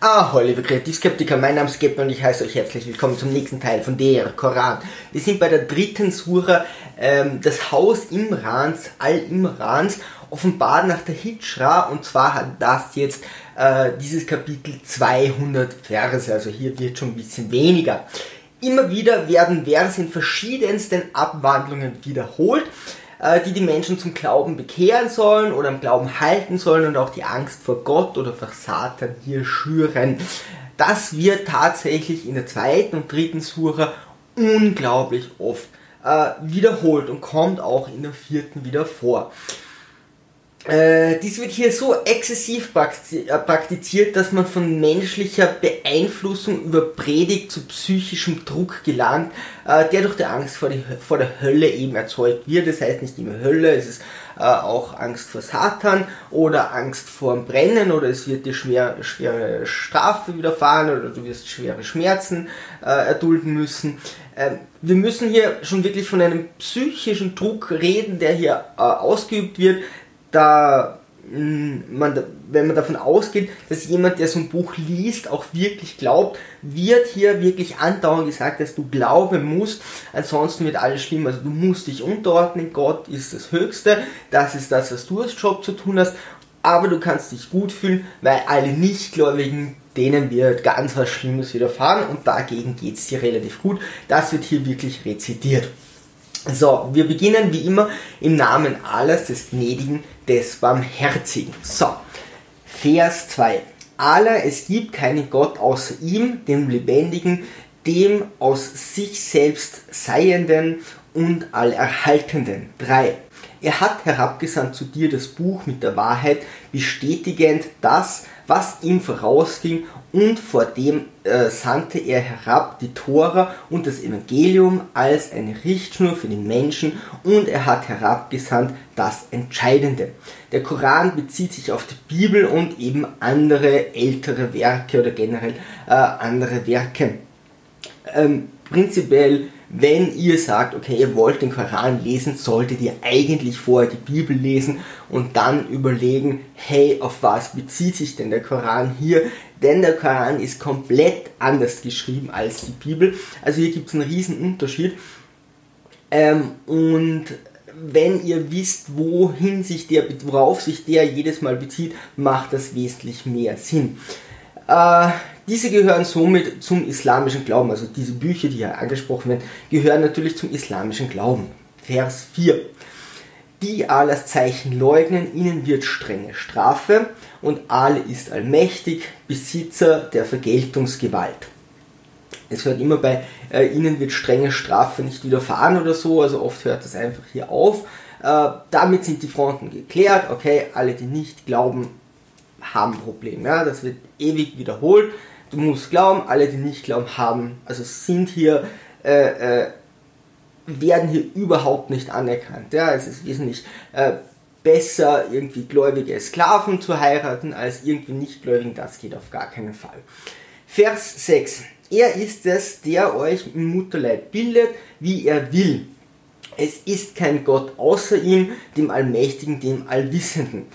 Ah, liebe Kreativskeptiker, mein Name ist Gepper und ich heiße euch herzlich willkommen zum nächsten Teil von der Koran. Wir sind bei der dritten Sura, ähm, das Haus Imrans, Al-Imrans, offenbart nach der Hijra und zwar hat das jetzt äh, dieses Kapitel 200 Verse, also hier wird schon ein bisschen weniger. Immer wieder werden Verse in verschiedensten Abwandlungen wiederholt äh, die die Menschen zum Glauben bekehren sollen oder am Glauben halten sollen und auch die Angst vor Gott oder vor Satan hier schüren. Das wird tatsächlich in der zweiten und dritten Sura unglaublich oft äh, wiederholt und kommt auch in der vierten wieder vor. Äh, dies wird hier so exzessiv äh, praktiziert, dass man von menschlicher Beeinflussung über Predigt zu psychischem Druck gelangt, äh, der durch die Angst vor, die, vor, der Hölle eben erzeugt wird. Das heißt nicht immer Hölle, es ist äh, auch Angst vor Satan oder Angst vor dem Brennen oder es wird dir schwer, schwere Strafe widerfahren oder du wirst schwere Schmerzen äh, erdulden müssen. Ähm, wir müssen hier schon wirklich von einem psychischen Druck reden, der hier äh, ausgeübt wird, da mm, man, wenn man davon ausgeht, dass jemand, der so ein Buch liest, auch wirklich glaubt, wird hier wirklich andauernd gesagt, dass du glauben musst, ansonsten wird alles schlimm. Also du musst dich unterordnen, Gott ist das Höchste, das ist das, was du als Job zu tun hast, aber du kannst dich gut fühlen, weil alle Nichtgläubigen, denen wird ganz was Schlimmes widerfahren und dagegen geht es dir relativ gut. Das wird hier wirklich rezitiert. So, wir beginnen wie immer im Namen alles des Gnädigen, des Barmherzigen. So, Vers 2. Allah, es gibt keinen Gott außer ihm, dem Lebendigen, dem aus sich selbst Seienden und Allerhaltenden. 3. Er hat herabgesandt zu dir das Buch mit der Wahrheit, bestätigend das, was ihm vorausging und vor dem äh, sandte er herab die Tora und das Evangelium als eine Richtschnur für den Menschen und er hat herabgesandt das Entscheidende. Der Koran bezieht sich auf die Bibel und eben andere ältere Werke oder generell äh, andere Werke. Ähm, prinzipiell wenn ihr sagt, okay, ihr wollt den Koran lesen, solltet ihr eigentlich vorher die Bibel lesen und dann überlegen, hey, auf was bezieht sich denn der Koran hier? Denn der Koran ist komplett anders geschrieben als die Bibel. Also hier gibt es einen riesen Unterschied. Ähm, und wenn ihr wisst, wohin sich der, worauf sich der jedes Mal bezieht, macht das wesentlich mehr Sinn. Äh, diese gehören somit zum islamischen Glauben, also diese Bücher, die hier angesprochen werden, gehören natürlich zum islamischen Glauben. Vers 4. Die Allahs Zeichen leugnen, ihnen wird strenge Strafe und Allah ist allmächtig, Besitzer der Vergeltungsgewalt. Es hört immer bei äh, ihnen wird strenge Strafe nicht widerfahren oder so, also oft hört das einfach hier auf. Äh, damit sind die Fronten geklärt, okay, alle, die nicht glauben, haben ein Problem. Ja? Das wird ewig wiederholt. Du musst glauben, alle, die nicht glauben, haben, also sind hier, äh, äh, werden hier überhaupt nicht anerkannt. Ja? Es ist wesentlich äh, besser, irgendwie gläubige Sklaven zu heiraten, als irgendwie Nichtgläubigen. Das geht auf gar keinen Fall. Vers 6. Er ist es, der euch im Mutterleib bildet, wie er will. Es ist kein Gott außer ihm, dem Allmächtigen, dem Allwissenden.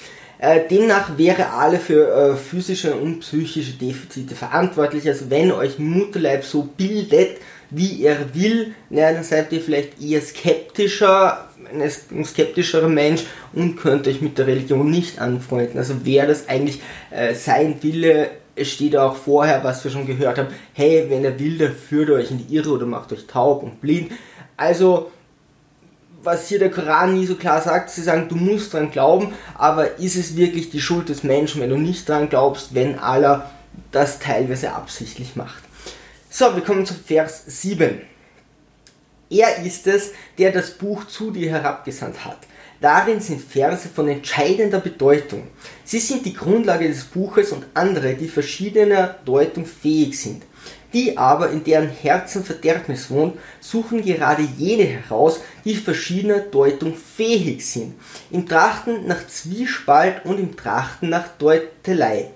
Äh, demnach wäre alle für äh, physische und psychische Defizite verantwortlich. Also wenn euch Mutterleib so bildet, wie er will, na, dann seid ihr vielleicht eher skeptischer, ein skeptischerer Mensch und könnt euch mit der Religion nicht anfreunden. Also wer das eigentlich äh, sein Wille, steht auch vorher, was wir schon gehört haben, hey, wenn er will, dann führt er euch in die Irre oder macht euch taub und blind. Also was hier der Koran nie so klar sagt, sie sagen, du musst dran glauben, aber ist es wirklich die Schuld des Menschen, wenn du nicht dran glaubst, wenn Allah das teilweise absichtlich macht? So, wir kommen zu Vers 7. Er ist es, der das Buch zu dir herabgesandt hat. Darin sind Verse von entscheidender Bedeutung. Sie sind die Grundlage des Buches und andere, die verschiedener Deutung fähig sind. Die aber, in deren Herzen Verderbnis wohnt, suchen gerade jene heraus, die verschiedener Deutung fähig sind, im Trachten nach Zwiespalt und im Trachten nach Deutelei.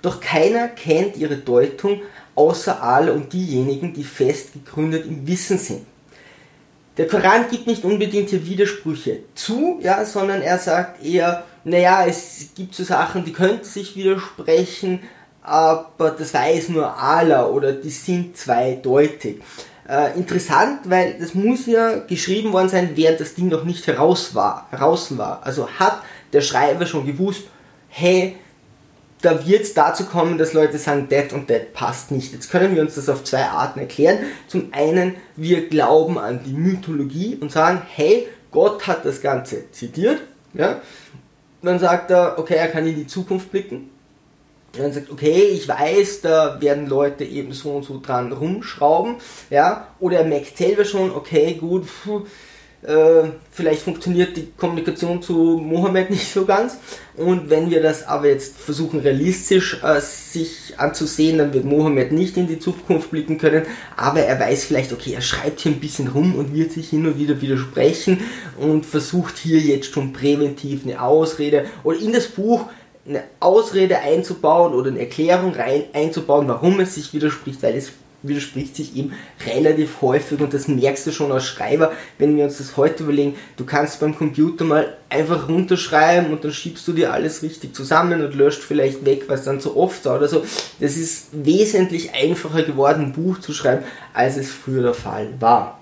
Doch keiner kennt ihre Deutung außer alle und diejenigen, die fest gegründet im Wissen sind. Der Koran gibt nicht unbedingt hier Widersprüche zu, ja, sondern er sagt eher, naja, es gibt so Sachen, die könnten sich widersprechen, aber das weiß nur Allah oder die sind zweideutig. Äh, interessant, weil das muss ja geschrieben worden sein, während das Ding noch nicht heraus war, heraus war. Also hat der Schreiber schon gewusst, hey, da wird es dazu kommen, dass Leute sagen, that und that passt nicht. Jetzt können wir uns das auf zwei Arten erklären. Zum einen, wir glauben an die Mythologie und sagen, hey, Gott hat das Ganze zitiert. Ja? Dann sagt er, okay, er kann in die Zukunft blicken. Und dann sagt, okay, ich weiß, da werden Leute eben so und so dran rumschrauben. Ja? Oder er merkt selber schon, okay, gut, pfuh, äh, vielleicht funktioniert die Kommunikation zu Mohammed nicht so ganz. Und wenn wir das aber jetzt versuchen realistisch äh, sich anzusehen, dann wird Mohammed nicht in die Zukunft blicken können. Aber er weiß vielleicht, okay, er schreibt hier ein bisschen rum und wird sich hin und wieder widersprechen und versucht hier jetzt schon präventiv eine Ausrede oder in das Buch eine Ausrede einzubauen oder eine Erklärung rein einzubauen, warum es sich widerspricht, weil es widerspricht sich eben relativ häufig und das merkst du schon als Schreiber, wenn wir uns das heute überlegen, du kannst beim Computer mal einfach runterschreiben und dann schiebst du dir alles richtig zusammen und löscht vielleicht weg, was dann zu oft war oder so. Das ist wesentlich einfacher geworden, ein Buch zu schreiben, als es früher der Fall war.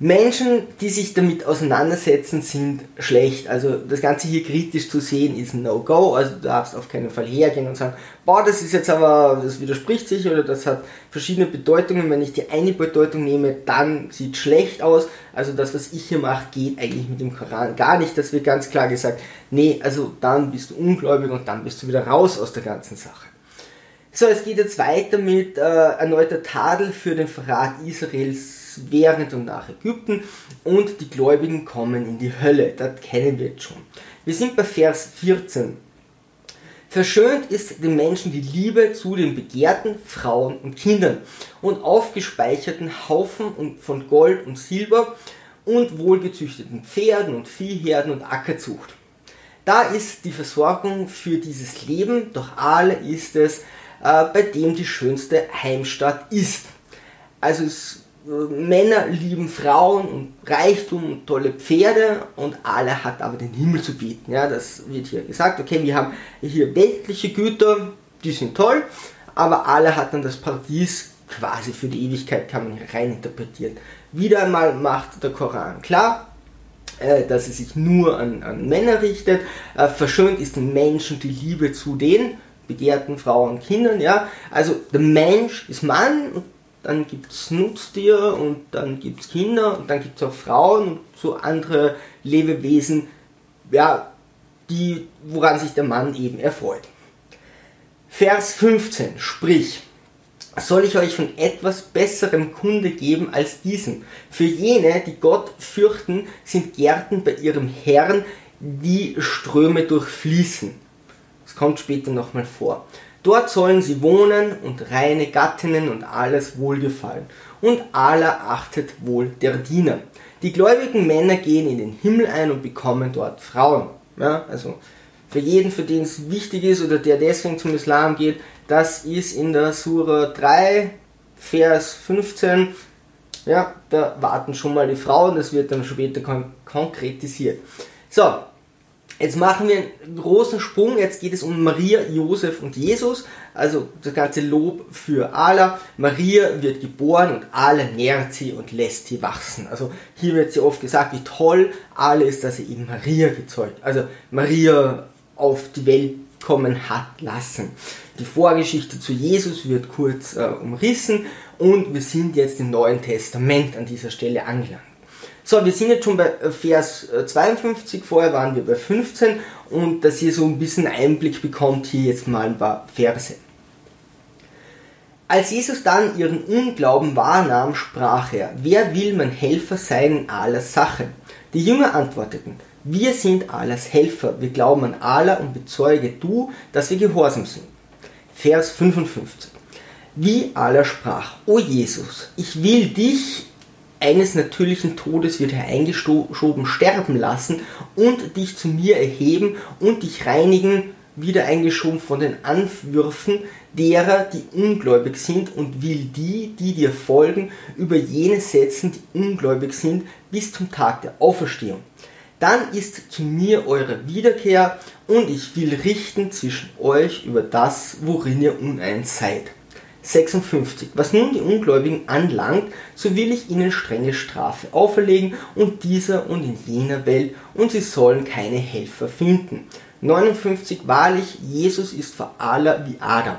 Menschen, die sich damit auseinandersetzen, sind schlecht. Also das Ganze hier kritisch zu sehen ist ein No-Go. Also du darfst auf keinen Fall hergehen und sagen, boah, das ist jetzt aber, das widerspricht sich oder das hat verschiedene Bedeutungen. Wenn ich die eine Bedeutung nehme, dann sieht schlecht aus. Also das, was ich hier mache, geht eigentlich mit dem Koran gar nicht. Das wird ganz klar gesagt, nee, also dann bist du ungläubig und dann bist du wieder raus aus der ganzen Sache. So, es geht jetzt weiter mit äh, erneuter Tadel für den Verrat Israels während und nach Ägypten und die Gläubigen kommen in die Hölle. Das kennen wir jetzt schon. Wir sind bei Vers 14. Verschönt ist den Menschen die Liebe zu den begehrten Frauen und Kindern und aufgespeicherten Haufen von Gold und Silber und wohlgezüchteten Pferden und Viehherden und Ackerzucht. Da ist die Versorgung für dieses Leben, doch alle ist es, äh, bei dem die schönste Heimstatt ist. Also es Männer lieben Frauen und Reichtum und tolle Pferde und alle hat aber den Himmel zu bieten. Ja, das wird hier gesagt. Okay, wir haben hier weltliche Güter, die sind toll, aber alle hat dann das Paradies quasi für die Ewigkeit, kann man hier rein interpretieren. Wieder einmal macht der Koran klar, äh, dass es sich nur an, an Männer richtet. Äh, verschönt ist den Menschen die Liebe zu den begehrten Frauen und Kindern. Ja, also der Mensch ist Mann und dann gibt es Nutztiere und dann gibt es Kinder und dann gibt es auch Frauen und so andere Lebewesen, ja, die, woran sich der Mann eben erfreut. Vers 15, sprich, soll ich euch von etwas besserem Kunde geben als diesem? Für jene, die Gott fürchten, sind Gärten bei ihrem Herrn, die Ströme durchfließen. Das kommt später nochmal vor. Dort sollen sie wohnen und reine Gattinnen und alles wohlgefallen. Und Allah achtet wohl der Diener. Die gläubigen Männer gehen in den Himmel ein und bekommen dort Frauen. Ja, also für jeden, für den es wichtig ist oder der deswegen zum Islam geht, das ist in der Sura 3, Vers 15. Ja, da warten schon mal die Frauen, das wird dann später kon konkretisiert. So, Jetzt machen wir einen großen Sprung. Jetzt geht es um Maria, Josef und Jesus. Also das ganze Lob für Allah. Maria wird geboren und Allah nährt sie und lässt sie wachsen. Also hier wird sie oft gesagt, wie toll Allah ist, dass er eben Maria gezeugt. Also Maria auf die Welt kommen hat lassen. Die Vorgeschichte zu Jesus wird kurz äh, umrissen und wir sind jetzt im Neuen Testament an dieser Stelle angelangt. So, wir sind jetzt schon bei Vers 52, äh, vorher waren wir bei 15 und dass ihr so ein bisschen Einblick bekommt, hier jetzt mal ein paar Verse. Als Jesus dann ihren Unglauben wahrnahm, sprach er, wer will mein Helfer sein in aller Sache? Die Jünger antworteten, wir sind Allahs Helfer, wir glauben an Allah und bezeuge du, dass wir gehorsam sind. Vers 55. Wie Allah sprach, O Jesus, ich will dich eines natürlichen Todes wird er eingeschoben sterben lassen und dich zu mir erheben und dich reinigen, wieder eingeschoben von den Anwürfen derer, die ungläubig sind und will die, die dir folgen, über jene setzen, die ungläubig sind, bis zum Tag der Auferstehung. dann ist zu mir eure Wiederkehr und ich will richten zwischen euch über das, worin ihr uneins seid. 56. Was nun die Ungläubigen anlangt, so will ich ihnen strenge Strafe auferlegen und dieser und in jener Welt und sie sollen keine Helfer finden. 59. Wahrlich, Jesus ist vor aller wie Adam.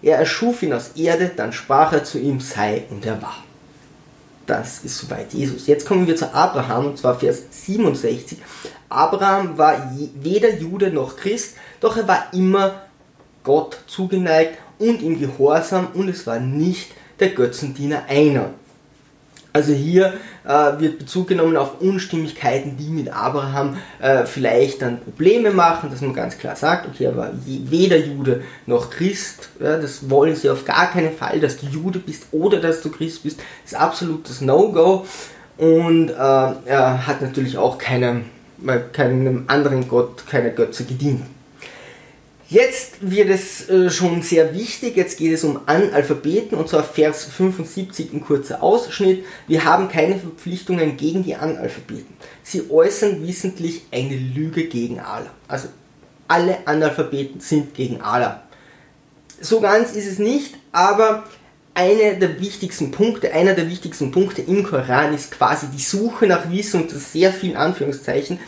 Er erschuf ihn aus Erde, dann sprach er zu ihm, sei und er war. Das ist soweit Jesus. Jetzt kommen wir zu Abraham und zwar Vers 67. Abraham war weder Jude noch Christ, doch er war immer Gott zugeneigt und im Gehorsam und es war nicht der Götzendiener einer. Also hier äh, wird Bezug genommen auf Unstimmigkeiten, die mit Abraham äh, vielleicht dann Probleme machen, dass man ganz klar sagt, okay, er war weder Jude noch Christ, ja, das wollen sie auf gar keinen Fall, dass du Jude bist oder dass du Christ bist, ist absolutes No-Go und äh, er hat natürlich auch keinem, keinem anderen Gott, keiner Götze gedient. Jetzt wird es äh, schon sehr wichtig, jetzt geht es um Analphabeten und zwar Vers 75 ein kurzer Ausschnitt. Wir haben keine Verpflichtungen gegen die Analphabeten. Sie äußern wissentlich eine Lüge gegen Allah. Also alle Analphabeten sind gegen Allah. So ganz ist es nicht, aber einer der wichtigsten Punkte, einer der wichtigsten Punkte im Koran ist quasi die Suche nach Wissen unter sehr vielen Anführungszeichen,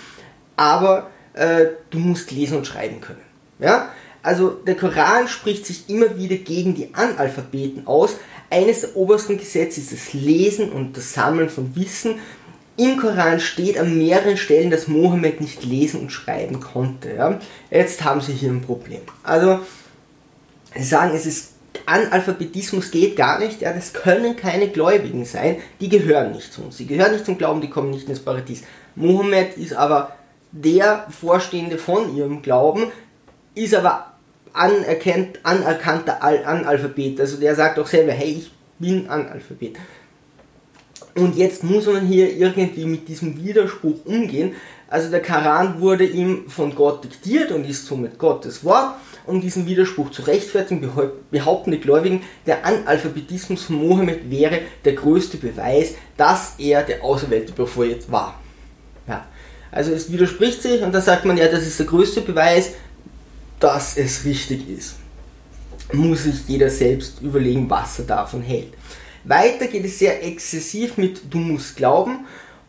aber äh, du musst lesen und schreiben können. Ja? Also der Koran spricht sich immer wieder gegen die Analphabeten aus. Eines der obersten Gesetze ist das Lesen und das Sammeln von Wissen. Im Koran steht an mehreren Stellen, dass Mohammed nicht lesen und schreiben konnte. Ja? Jetzt haben sie hier ein Problem. Also, sie sagen, es ist Analphabetismus geht gar nicht, ja, das können keine Gläubigen sein, die gehören nicht zu uns, sie gehören nicht zum Glauben, die kommen nicht ins Paradies. Mohammed ist aber der Vorstehende von ihrem Glauben, ist aber anerkannt, anerkannter Analphabet. Also der sagt auch selber, hey, ich bin Analphabet. Und jetzt muss man hier irgendwie mit diesem Widerspruch umgehen. Also der Koran wurde ihm von Gott diktiert und ist somit Gottes Wort. Um diesen Widerspruch zu rechtfertigen, behaupten die Gläubigen, der Analphabetismus von Mohammed wäre der größte Beweis, dass er der auserwählte Prophet war. Ja. Also es widerspricht sich und da sagt man ja, das ist der größte Beweis, dass es richtig ist. Muss sich jeder selbst überlegen, was er davon hält. Weiter geht es sehr exzessiv mit Du musst glauben.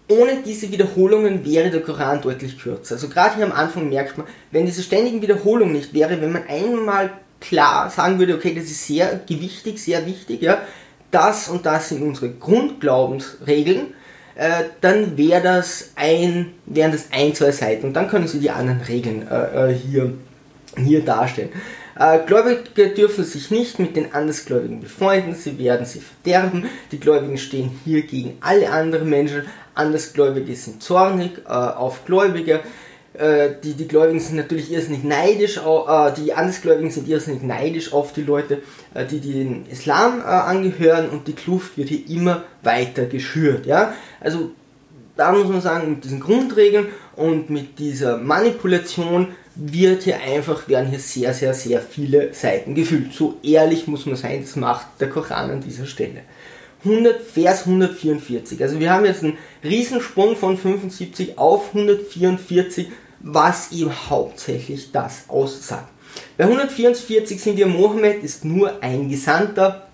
Ohne diese Wiederholungen wäre der Koran deutlich kürzer. Also gerade hier am Anfang merkt man, wenn diese ständigen Wiederholungen nicht wäre, wenn man einmal klar sagen würde, okay, das ist sehr gewichtig, sehr wichtig, ja, das und das sind unsere Grundglaubensregeln, äh, dann wäre das ein, wären das ein, zwei Seiten und dann können Sie die anderen Regeln äh, äh hier hier darstellen. Äh, Gläubige dürfen sich nicht mit den Andersgläubigen befreunden, sie werden sie verderben. Die Gläubigen stehen hier gegen alle anderen Menschen. Andersgläubige sind zornig äh, auf Gläubige. Äh, die, die Gläubigen sind natürlich irrsinnig neidisch, äh, die Andersgläubigen sind irrsinnig neidisch auf die Leute, äh, die, die den Islam angehören und die Kluft wird hier immer weiter geschürt. Ja? Also da muss man sagen, mit diesen Grundregeln und mit dieser Manipulation wird hier einfach, werden hier sehr, sehr, sehr viele Seiten gefüllt. So ehrlich muss man sein, das macht der Koran an dieser Stelle. 100, Vers 144. Also wir haben jetzt einen Riesensprung von 75 auf 144, was ihm hauptsächlich das aussagt. Bei 144 sind wir, Mohammed ist nur ein Gesandter,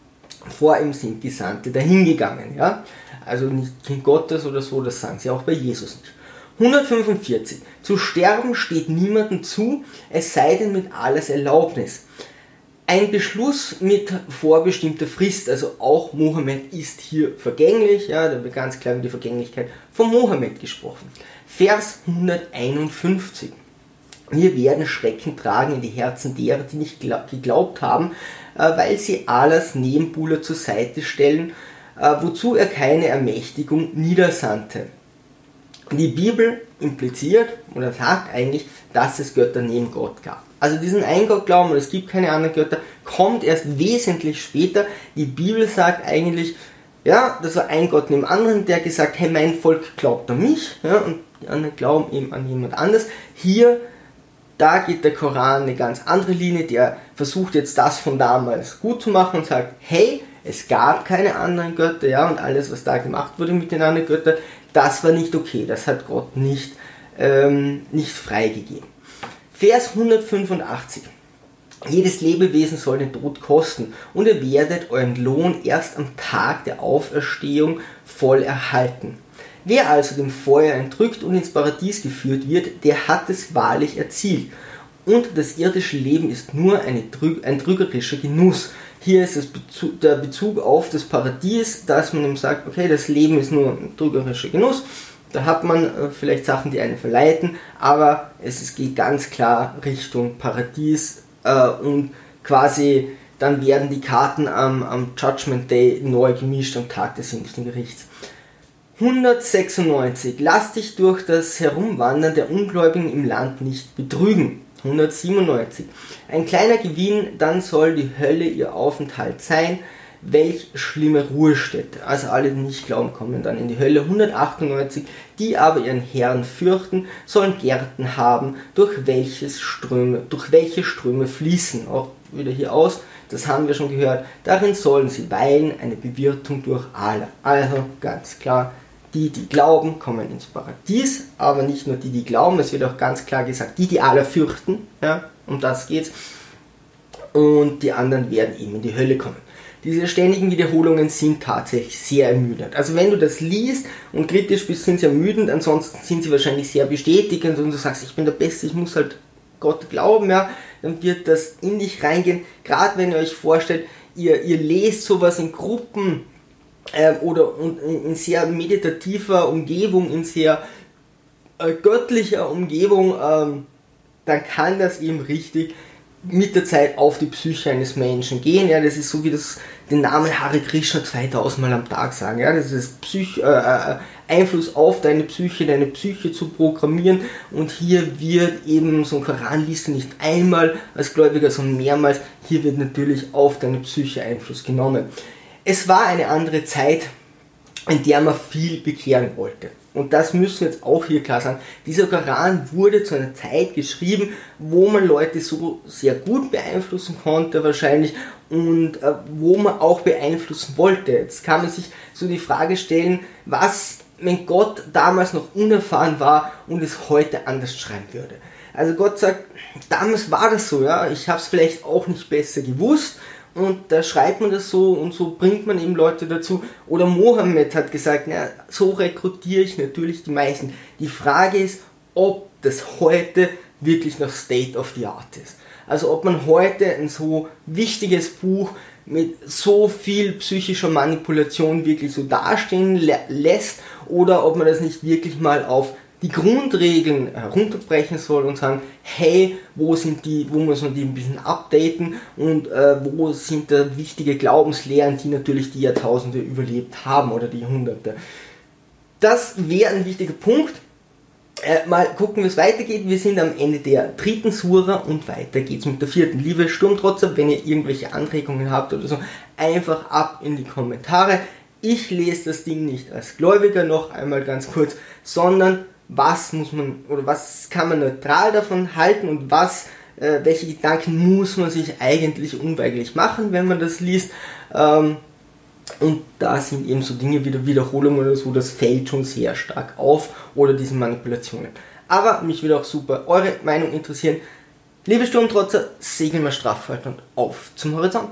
vor ihm sind Gesandte dahingegangen. Ja? Also nicht Kind Gottes oder so, das sagen sie auch bei Jesus nicht. 145. Zu sterben steht niemandem zu, es sei denn mit alles Erlaubnis. Ein Beschluss mit vorbestimmter Frist, also auch Mohammed ist hier vergänglich, ja, da wird ganz klar über die Vergänglichkeit von Mohammed gesprochen. Vers 151. Wir werden Schrecken tragen in die Herzen derer, die nicht geglaubt haben, äh, weil sie Allahs Nebenbuhler zur Seite stellen, äh, wozu er keine Ermächtigung niedersandte. Die Bibel impliziert oder sagt eigentlich, dass es Götter neben Gott gab. Also diesen Eingott-Glauben, und es gibt keine anderen Götter, kommt erst wesentlich später. Die Bibel sagt eigentlich, ja, das war ein Gott neben anderen, der gesagt, hey, mein Volk glaubt an mich, ja, und die anderen glauben eben an jemand anderes. Hier, da geht der Koran eine ganz andere Linie, der versucht jetzt das von damals gut zu machen und sagt, hey, es gab keine anderen Götter, ja, und alles, was da gemacht wurde mit den anderen Göttern, das war nicht okay, das hat Gott nicht ähm, nicht freigegeben. Vers 185. Jedes Lebewesen soll den Tod kosten und ihr werdet euren Lohn erst am Tag der Auferstehung voll erhalten. Wer also dem Feuer entrückt und ins Paradies geführt wird, der hat es wahrlich erzielt. Und das irdische Leben ist nur Trüg ein trügerischer Genuss. Hier ist Bezug, der Bezug auf das Paradies, dass man ihm sagt, okay, das Leben ist nur ein trügerischer Genuss. Da hat man äh, vielleicht Sachen, die einen verleiten, aber es, es geht ganz klar Richtung Paradies, äh, und quasi dann werden die Karten am, am Judgment Day neu gemischt am Tag des jüngsten Gerichts. 196. Lass dich durch das Herumwandern der Ungläubigen im Land nicht betrügen. 197. Ein kleiner Gewinn, dann soll die Hölle ihr Aufenthalt sein welch schlimme Ruhestätte. Also alle, die nicht glauben, kommen dann in die Hölle. 198, die aber ihren Herrn fürchten, sollen Gärten haben, durch, welches Ströme, durch welche Ströme fließen. Auch wieder hier aus, das haben wir schon gehört. Darin sollen sie weilen, eine Bewirtung durch alle. Also ganz klar, die, die glauben, kommen ins Paradies, aber nicht nur die, die glauben, es wird auch ganz klar gesagt, die, die alle fürchten, ja, um das geht's. Und die anderen werden eben in die Hölle kommen diese ständigen Wiederholungen sind tatsächlich sehr ermüdend. Also wenn du das liest und kritisch bist, sind sie ermüdend, ansonsten sind sie wahrscheinlich sehr bestätigend und du sagst, ich bin der Beste, ich muss halt Gott glauben, ja, dann wird das in dich reingehen. Gerade wenn ihr euch vorstellt, ihr, ihr lest sowas in Gruppen äh, oder in, sehr meditativer Umgebung, in sehr äh, göttlicher Umgebung, ähm, dann kann das eben richtig mit der Zeit auf die Psyche eines Menschen gehen. Ja, das ist so wie das den Namen Hare Krishna 2000 Mal am Tag sagen. Ja, das ist Psych, äh, äh, Einfluss auf deine Psyche, deine Psyche zu programmieren. Und hier wird eben so ein Koran liest du nicht einmal als Gläubiger, sondern mehrmals. Hier wird natürlich auf deine Psyche Einfluss genommen. Es war eine andere Zeit, in der man viel bekehren wollte und das müssen wir jetzt auch hier klar sagen, dieser Koran wurde zu einer Zeit geschrieben, wo man Leute so sehr gut beeinflussen konnte wahrscheinlich und äh, wo man auch beeinflussen wollte. Jetzt kann man sich so die Frage stellen, was, wenn Gott damals noch unerfahren war und es heute anders schreiben würde. Also Gott sagt, damals war das so, ja, ich habe es vielleicht auch nicht besser gewusst und da schreibt man das so und so bringt man eben Leute dazu. Oder Mohammed hat gesagt, na, so rekrutiere ich natürlich die meisten. Die Frage ist, ob das heute wirklich noch State of the Art ist. Also ob man heute ein so wichtiges Buch mit so viel psychischer Manipulation wirklich so dastehen lässt oder ob man das nicht wirklich mal auf die Grundregeln herunterbrechen soll und sagen, hey, wo sind die, wo muss man die ein bisschen updaten und äh, wo sind da wichtige Glaubenslehren, die natürlich die Jahrtausende überlebt haben oder die Jahrhunderte. Das wäre ein wichtiger Punkt. Äh, mal gucken, wie es weitergeht. Wir sind am Ende der dritten Sura und weiter geht's mit der vierten. Liebe Sturmtrotzer, wenn ihr irgendwelche Anregungen habt oder so, einfach ab in die Kommentare. Ich lese das Ding nicht als Gläubiger noch einmal ganz kurz, sondern was muss man oder was kann man neutral davon halten und was, äh, welche Gedanken muss man sich eigentlich unweigerlich machen, wenn man das liest. Ähm, und da sind eben so Dinge wie der Wiederholung oder so, das fällt schon sehr stark auf oder diese Manipulationen. Aber mich würde auch super eure Meinung interessieren. Liebe Sturmtrotzer, segeln wir straff und auf zum Horizont.